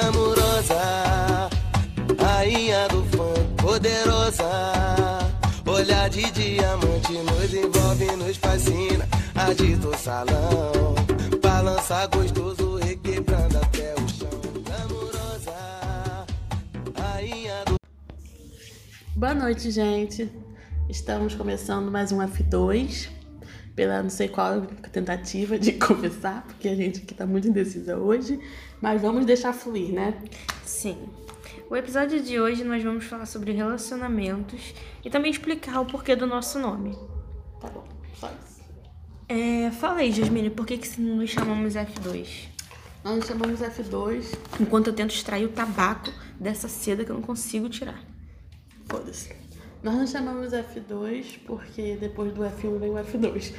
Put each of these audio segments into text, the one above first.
glamurosa, rainha do funk, poderosa. Olhar de diamante nos envolve, nos fascina. Agita o salão, balança gostoso, requebrando até o chão. Glamurosa, rainha do Boa noite, gente. Estamos começando mais um F2. Pela não sei qual tentativa de começar, porque a gente aqui tá muito indecisa hoje. Mas vamos deixar fluir, né? Sim. O episódio de hoje nós vamos falar sobre relacionamentos e também explicar o porquê do nosso nome. Tá bom, só isso. É, fala aí, Jasmine, por que, que nos chamamos F2? Nós nos chamamos F2. Enquanto eu tento extrair o tabaco dessa seda que eu não consigo tirar. Foda-se. Nós nos chamamos F2 porque depois do F1 vem o F2.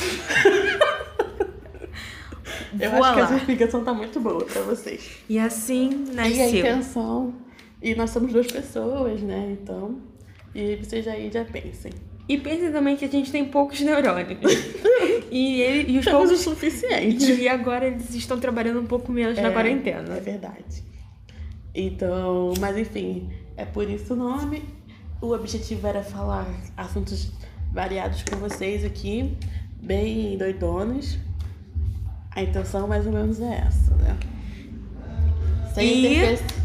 Eu Voa acho que lá. essa explicação tá muito boa pra vocês. E assim E a nasceu. intenção. E nós somos duas pessoas, né? Então. E vocês aí já pensem. E pensem também que a gente tem poucos neurônios. e, ele, e os Temos o poucos. suficiente. E agora eles estão trabalhando um pouco menos na É, quarentena. É verdade. Então, mas enfim, é por isso o nome. O objetivo era falar assuntos variados com vocês aqui, bem doidonos. A intenção mais ou menos é essa, né? Sem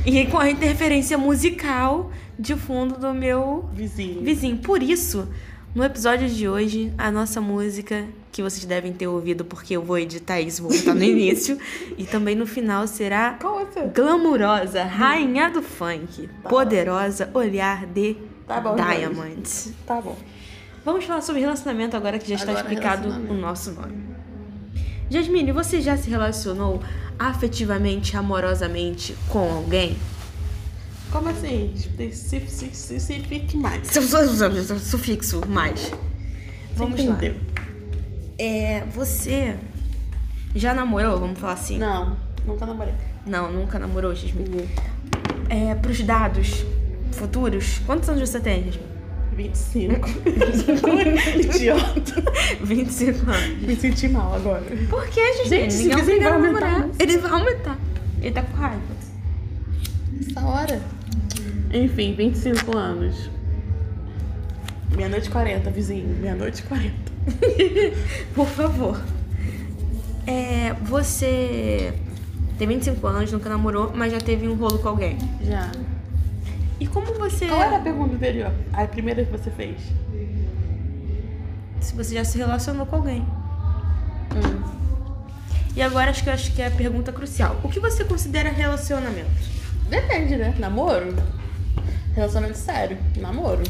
E, e com a interferência musical de fundo do meu vizinho. vizinho. Por isso, no episódio de hoje, a nossa música, que vocês devem ter ouvido porque eu vou editar isso, vou botar no início, e também no final será seu? Glamurosa, rainha do funk, poderosa, olhar de Tá bom, Diamond. Tá bom. Vamos falar sobre relacionamento agora que já está Agora, explicado o nosso nome. Jasmine, você já se relacionou afetivamente, amorosamente com alguém? Como assim? Especifique mais. Su- su- su- su- Sufixo mais. Vamos Você lá. entendeu? É, você já namorou, vamos falar assim? Não, nunca namorei. Não, nunca namorou, Jasmine. É, pros dados futuros, quantos anos você tem, Jasmine? 25. Idiota. 25 anos. Me senti mal agora. Por que, Jasmine? Gente, esse Ninguém vizinho vai obrigado a aumentar namorar. Ele vai aumentar. Ele tá com raiva. Essa hora. Enfim, 25 anos. Meia-noite e 40, vizinho. Meia-noite e 40. Por favor. É, você tem 25 anos, nunca namorou, mas já teve um rolo com alguém. Já. E como você. Qual era a pergunta anterior? A primeira que você fez? Se você já se relacionou com alguém. Hum. E agora acho que eu acho que é a pergunta crucial. O que você considera relacionamento? Depende, né? Namoro. Relacionamento sério. Namoro.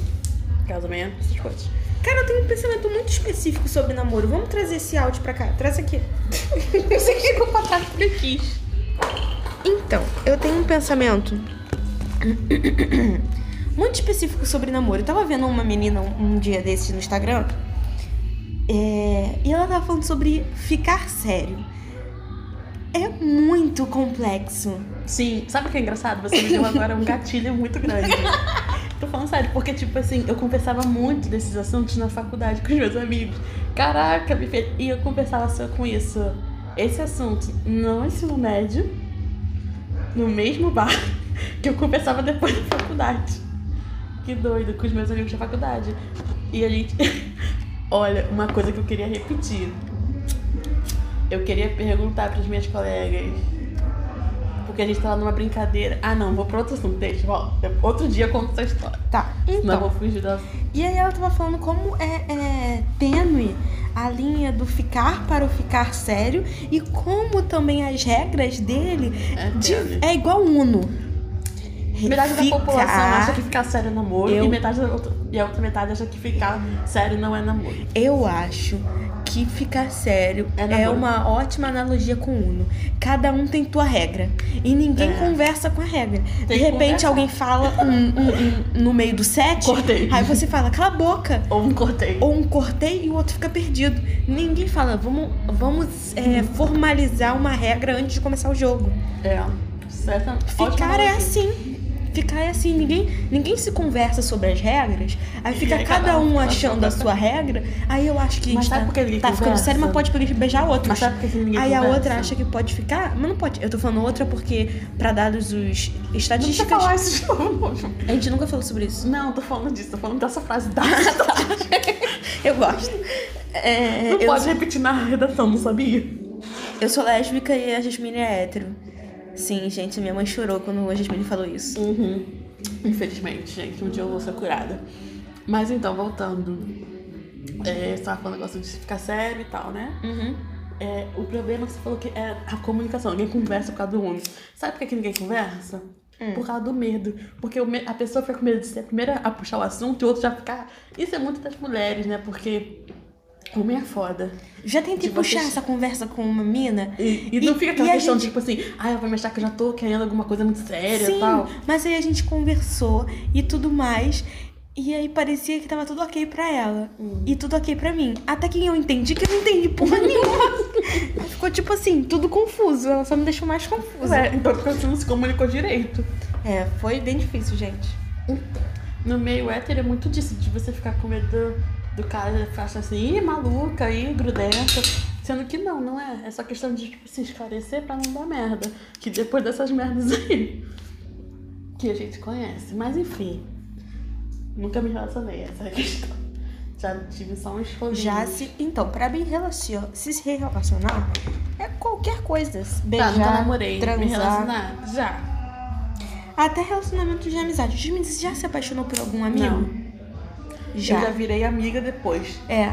Casamento, essas coisas. Cara, eu tenho um pensamento muito específico sobre namoro. Vamos trazer esse áudio pra cá. Traz aqui. Você ficou pra trás porque quis. Então, eu tenho um pensamento muito específico sobre namoro. Eu tava vendo uma menina um, um dia desses no Instagram é, e ela tava falando sobre ficar sério. É muito complexo. Sim, sabe o que é engraçado? Você me deu agora um gatilho muito grande. Tô falando sério, porque, tipo assim, eu conversava muito desses assuntos na faculdade com os meus amigos. Caraca, me fez... E eu conversava só com isso. Esse assunto no ensino médio, no mesmo bar que eu conversava depois da faculdade. Que doido, com os meus amigos da faculdade. E a gente. Olha, uma coisa que eu queria repetir. Eu queria perguntar para as minhas colegas. Porque a gente tava numa brincadeira. Ah, não, vou para outro assunto, deixa, volta. Outro dia eu conto essa história. Tá, então. vou fugir da. E aí ela tava falando como é, é tênue a linha do ficar para o ficar sério e como também as regras dele É de- é igual Uno. Metade da Ficar- população acha que ficar sério é namoro Eu- e, metade outra, e a outra metade acha que ficar sério não é namoro. Eu acho que ficar sério É é, uma ótima analogia com o Uno. Cada um tem tua regra. E ninguém É. conversa com a regra. De Tem que repente conversar. alguém fala um, um- um- no meio do set. Cortei. Aí você fala, cala a boca. Ou um cortei. Ou um cortei e o outro fica perdido. Ninguém fala, vamos, vamos é, formalizar uma regra antes de começar o jogo. É. Certa. Ficar é assim. Ficar assim, ninguém, ninguém se conversa sobre as regras, aí fica aí cada, cada um achando a sua regra, aí eu acho que a Mas gente sabe tá, ninguém tá ficando conversa? sério, mas pode beijar outros. Mas sabe por que ninguém Aí a conversa? outra acha que pode ficar, mas não pode. Eu tô falando outra porque, pra dados os Não estatísticas. falar isso de novo. A gente nunca falou sobre isso. Não, tô falando disso, tô falando dessa frase da. Eu gosto. É, Não eu, pode repetir na redação, não sabia? eu sou lésbica e a Jasmine é hétero. Sim, gente, minha mãe chorou quando a Jasmine falou isso. Uhum. Infelizmente, gente, um dia eu vou ser curada. Mas então, voltando. É, você tava falando negócio de ficar sério e tal, né? Uhum. É, o problema que você falou que é a comunicação. Ninguém conversa por causa do homem. Sabe por que, que ninguém conversa? Por causa do medo. Porque o me- a pessoa fica com medo de ser a primeira a puxar o assunto e o outro já ficar. Isso é muito das mulheres, né? Porque homem é foda. Já tentei puxar vocês- essa conversa com uma mina. E, e não fica aquela e questão gente- de tipo assim, ah, eu vou me achar que eu já tô querendo alguma coisa muito séria Sim, e tal. mas aí a gente conversou e tudo mais. E aí parecia que tava tudo ok pra ela. Hum. E tudo ok pra mim. Até que eu entendi que eu não entendi porra nenhuma. Ficou tipo assim, tudo confuso. Ela só me deixou mais confusa. É, então porque você não se comunicou direito. É, foi bem difícil, gente. No meio hétero é muito disso, de você ficar com medo do, cara ficar assim, ih, maluca, ih, grudenta. Sendo que não, não é. É só questão de tipo, se esclarecer pra não dar merda. Que depois dessas merdas aí. Que a gente conhece. Mas enfim. Nunca me relacionei, essa é a questão. Já tive só uns foguinhos. Já se. Então, pra me relacionar, se se relacionar, é qualquer coisa. Tá, Beijar, nunca namorei. transar. Me relacionar? Já. Até relacionamento de amizade. Você já se apaixonou por algum amigo? Não. Já. Eu já virei amiga depois. É.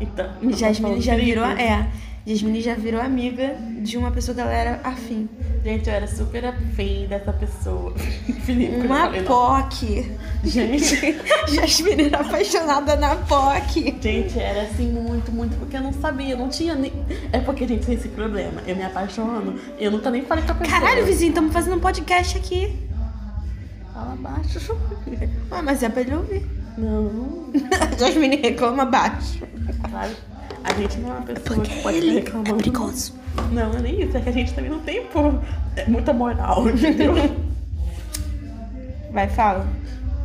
Então. Jasmine já virou. É. Jasmine já virou amiga de uma pessoa que ela era afim. Gente, eu era super afim dessa pessoa. Felipe, eu Uma falei. POC. Gente. Jasmine era apaixonada na POC. Gente, era assim muito, muito, porque eu não sabia, não tinha nem. É porque, gente, tem esse problema. Eu me apaixono, eu nunca nem falei com a pessoa. Caralho, vizinho, estamos fazendo um podcast aqui. Fala baixo. Ah, mas é pra ele ouvir. Não, Jasmine reclama baixo. claro. A gente não é uma pessoa Porque que pode ele ficar é perigoso. Não, é nem isso, é que a gente também não tem, pô, é muita moral, entendeu? Vai, fala.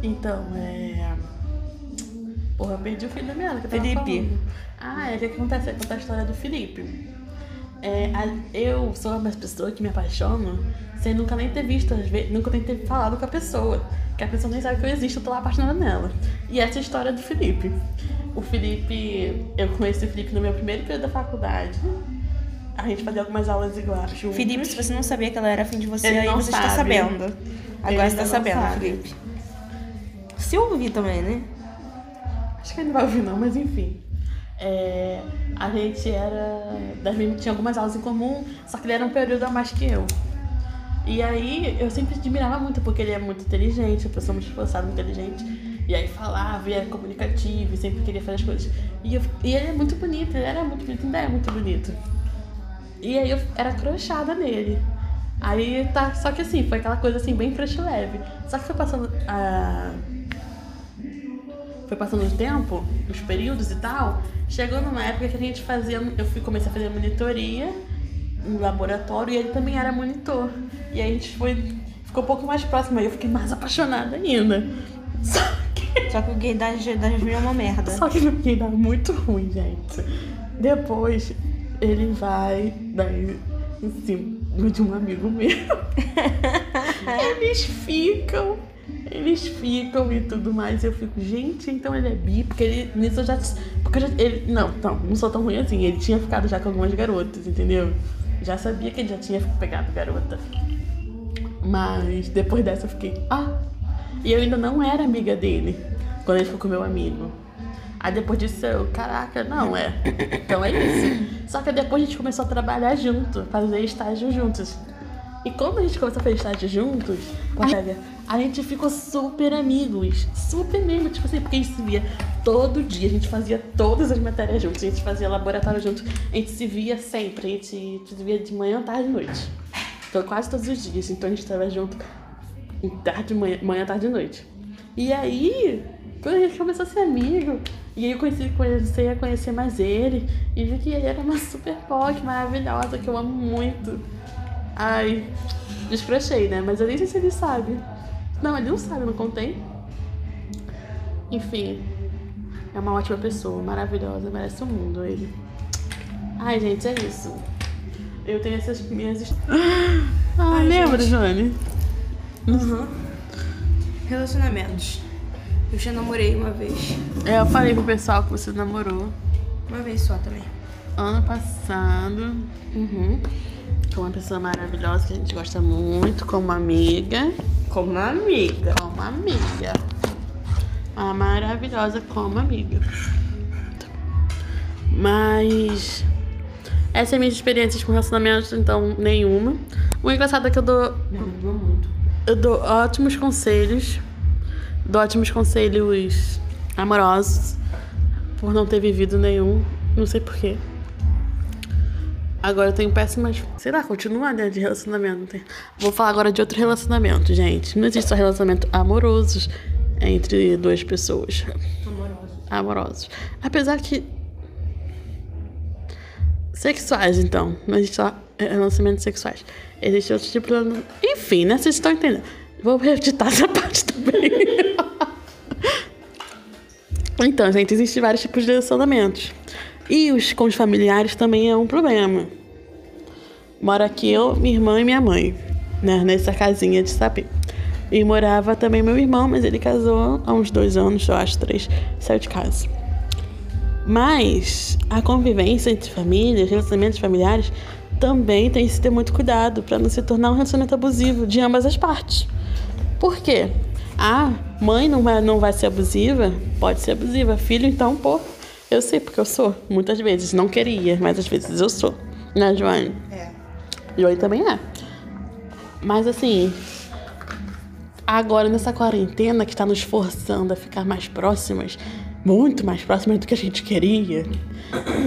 Então, é. Porra, eu perdi o fim da meada que eu Felipe. falando. Ah, é o que acontece? É contar a história do Felipe. É, eu sou uma pessoa que me apaixono sem nunca nem ter visto, nunca nem ter falado com a pessoa. Que a pessoa nem sabe que eu existo, eu tô lá apaixonada nela. E essa é a história do Felipe. O Felipe, eu conheci o Felipe no meu primeiro período da faculdade. A gente fazia algumas aulas iguais juntos. Felipe, se você não sabia que ela era afim de você, Ele aí você está sabe. sabendo. Ele Agora você tá ainda não sabendo, sabe. Felipe. Se ouvir também, né? Acho que ele não vai ouvir não, mas enfim. É, a gente era. Tinha algumas aulas em comum, só que ele era um período a mais que eu. E aí eu sempre admirava muito, porque ele é muito inteligente, uma pessoa muito esforçada, muito inteligente. E aí falava, e era comunicativo, e sempre queria fazer as coisas. E, eu- e ele é muito bonito, ele era muito bonito, ainda é muito bonito. E aí eu era crochada nele. Aí tá, só que assim, foi aquela coisa assim, bem crush leve. Só que foi passando a. Foi passando o tempo, os períodos e tal, chegou numa época que a gente fazia. Eu fui, comecei a fazer monitoria no laboratório e ele também era monitor. E aí a gente foi. Ficou um pouco mais próximo, aí eu fiquei mais apaixonada ainda. Só que. Só que o gay da, da Jasmine é uma merda. Só que no fim dá muito ruim, gente. Depois ele vai daí em cima de um amigo meu. eles ficam, eles ficam e tudo mais. Eu fico, gente, então ele é bi, porque ele, nisso eu já. Porque eu já, ele, não, não, não sou tão ruim assim. Ele tinha ficado já com algumas garotas, entendeu? Já sabia que ele já tinha pegado garota. Mas depois dessa eu fiquei, ah. E eu ainda não era amiga dele quando ele ficou com meu amigo. Aí depois disso eu, caraca, não, é. Então é isso. Só que depois a gente começou a trabalhar junto, fazer estágio juntos. E quando a gente começou a estágio juntos, Natália, a gente ficou super amigos. Super mesmo, tipo assim, porque a gente se via todo dia, a gente fazia todas as matérias juntos, a gente fazia laboratório juntos, a gente se via sempre, a gente se via de manhã, tarde e noite. Então quase todos os dias, então a gente estava junto tarde, manhã, manhã, tarde e noite. E aí, quando a gente começou a ser amigo, e aí eu conheci, comecei a conhecer mais ele, e vi que ele era uma super POC maravilhosa, que eu amo muito. Ai, descrochei, né? Mas eu nem sei se ele sabe. Não, ele não sabe, eu não contei. Enfim, é uma ótima pessoa, maravilhosa, merece o mundo ele. Ai, gente, é isso. Eu tenho essas minhas. Ah, Ai, lembra, gente. Joane? Uhum. Relacionamentos. Eu já namorei uma vez. É, eu falei pro pessoal que você namorou Uma vez só também. ano passado Uhum. Com uma pessoa maravilhosa que a gente gosta muito, como amiga. Como amiga. Como amiga. Uma maravilhosa como amiga. Mas. Essa é a minha experiência com relacionamentos, então nenhuma. O engraçado é que eu dou não muito. Eu dou ótimos conselhos. Dou ótimos conselhos amorosos. Por não ter vivido nenhum. Não sei porquê. Agora eu tenho péssimas. Sei lá, continua né, de relacionamento. Vou falar agora de outro relacionamento, gente. Não existe só relacionamento amorosos entre duas pessoas. Amorosa. Amorosos. Apesar que. Sexuais, então. Não existe só relacionamentos sexuais. Existe outro tipo de. Enfim, né? Vocês estão entendendo. Vou editar essa parte também. então, gente, existem vários tipos de relacionamentos. E os com os familiares também é um problema. Mora aqui eu, minha irmã e minha mãe, né? Nessa casinha de sapê. E morava também meu irmão, mas ele casou há uns dois anos, eu acho, três, saiu de casa. Mas a convivência entre famílias, relacionamentos familiares, também tem que se ter muito cuidado para não se tornar um relacionamento abusivo de ambas as partes. Por quê? Ah, mãe não vai, não vai ser abusiva? Pode ser abusiva. Filho, então, pô, eu sei porque eu sou. Muitas vezes. Não queria, mas às vezes eu sou. Né, Joane? É. Joane também é. Mas assim, agora nessa quarentena que está nos forçando a ficar mais próximas, muito mais próximas do que a gente queria,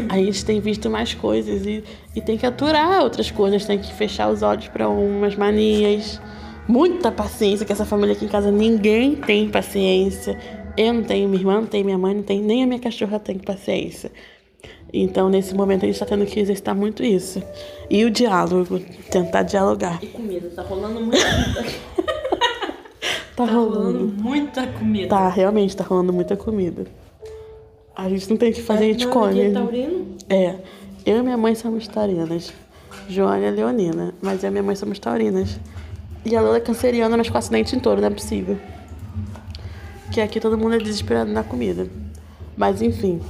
a gente tem visto mais coisas e, e tem que aturar outras coisas, tem que fechar os olhos para umas manias. Muita paciência, que essa família aqui em casa ninguém tem paciência. Eu não tenho, minha irmã não tem, minha mãe não tem, nem a minha cachorra tem paciência. Então, nesse momento, a gente está tendo que exercitar muito isso. E o diálogo, tentar dialogar. E comida. Tá rolando muita comida. Tá Tá rolando rolando. muita comida. Tá, realmente tá rolando muita comida. A gente não tem o que fazer, a gente Não, come. taurino? É. Eu e minha mãe somos taurinas. Joana é leonina, mas eu e minha mãe somos taurinas. E a Lola é canceriana, mas com acidente em touro, não é possível. Que aqui todo mundo é desesperado na comida. Mas enfim.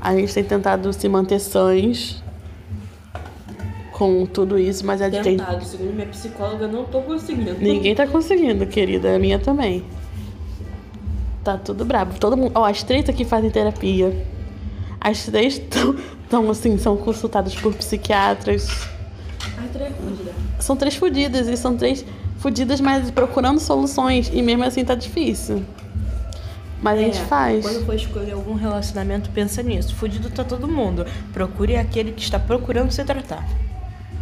A gente tem tentado se manter sãs com tudo isso, mas a gente tem Tentado. Segundo minha psicóloga, eu não tô conseguindo. Ninguém tá conseguindo, querida. A minha também. Tá tudo brabo. Todo mundo. Ó, as três aqui fazem terapia. As três estão, assim, são consultadas por psiquiatras. Ai, três fudida. São três fudidas. E são três fudidas, mas procurando soluções. E mesmo assim tá difícil. Mas a gente É, faz. Quando for escolher algum relacionamento, pensa nisso. Fudido tá todo mundo. Procure aquele que está procurando se tratar.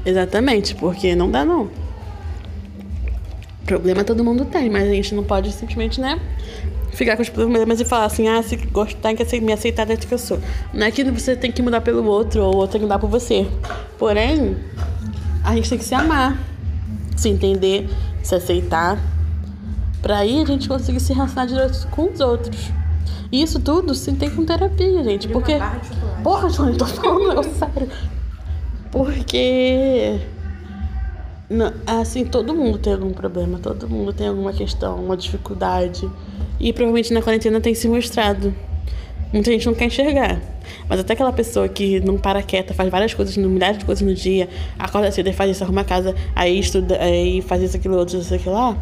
Exatamente, porque não dá não. Problema todo mundo tem, mas a gente não pode simplesmente, né? Ficar com os problemas e falar assim, ah, se gostar, tem que me aceitar dentro que eu sou. Não é que você tem que mudar pelo outro ou o outro tem que mudar por você. Porém, a gente tem que se amar, se entender, se aceitar. Pra aí a gente conseguir se relacionar direto com os outros. E isso tudo se tem com terapia, gente. Porque. Porra, Johnny, tô falando um negócio sério. Porque. Não, assim, todo mundo tem algum problema, todo mundo tem alguma questão, uma dificuldade. E provavelmente na quarentena tem se mostrado. Muita gente não quer enxergar. Mas até aquela pessoa que não para quieta, faz várias coisas, milhares de coisas no dia, acorda cedo e faz isso, arruma a casa, aí estuda, aí faz isso, aquilo, outro, isso, aquilo lá.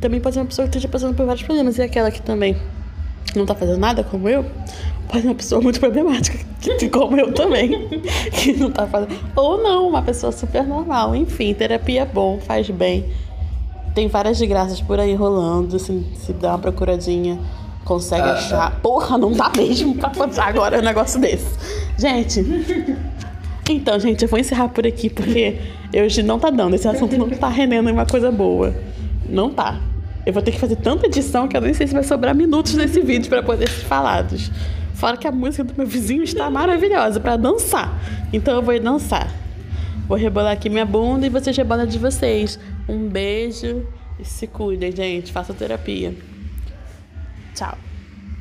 Também pode ser uma pessoa que esteja passando por vários problemas. E aquela que também não tá fazendo nada, como eu, pode ser uma pessoa muito problemática, que, como eu também, que não tá fazendo. Ou não, uma pessoa super normal. Enfim, terapia é bom, faz bem. Tem várias graças por aí rolando, se, se dá uma procuradinha, consegue achar. Porra, não dá mesmo pra fazer agora um negócio desse. Gente. Então, gente, eu vou encerrar por aqui, porque hoje não tá dando. Esse assunto não tá rendendo uma coisa boa. Não tá. Eu vou ter que fazer tanta edição que eu nem sei se vai sobrar minutos nesse vídeo pra poder ser falados. Fora que a música do meu vizinho está maravilhosa pra dançar. Então eu vou dançar. Vou rebolar aqui minha bunda e vocês rebolam de vocês. Um beijo E se cuidem, gente. Faça terapia. Tchau.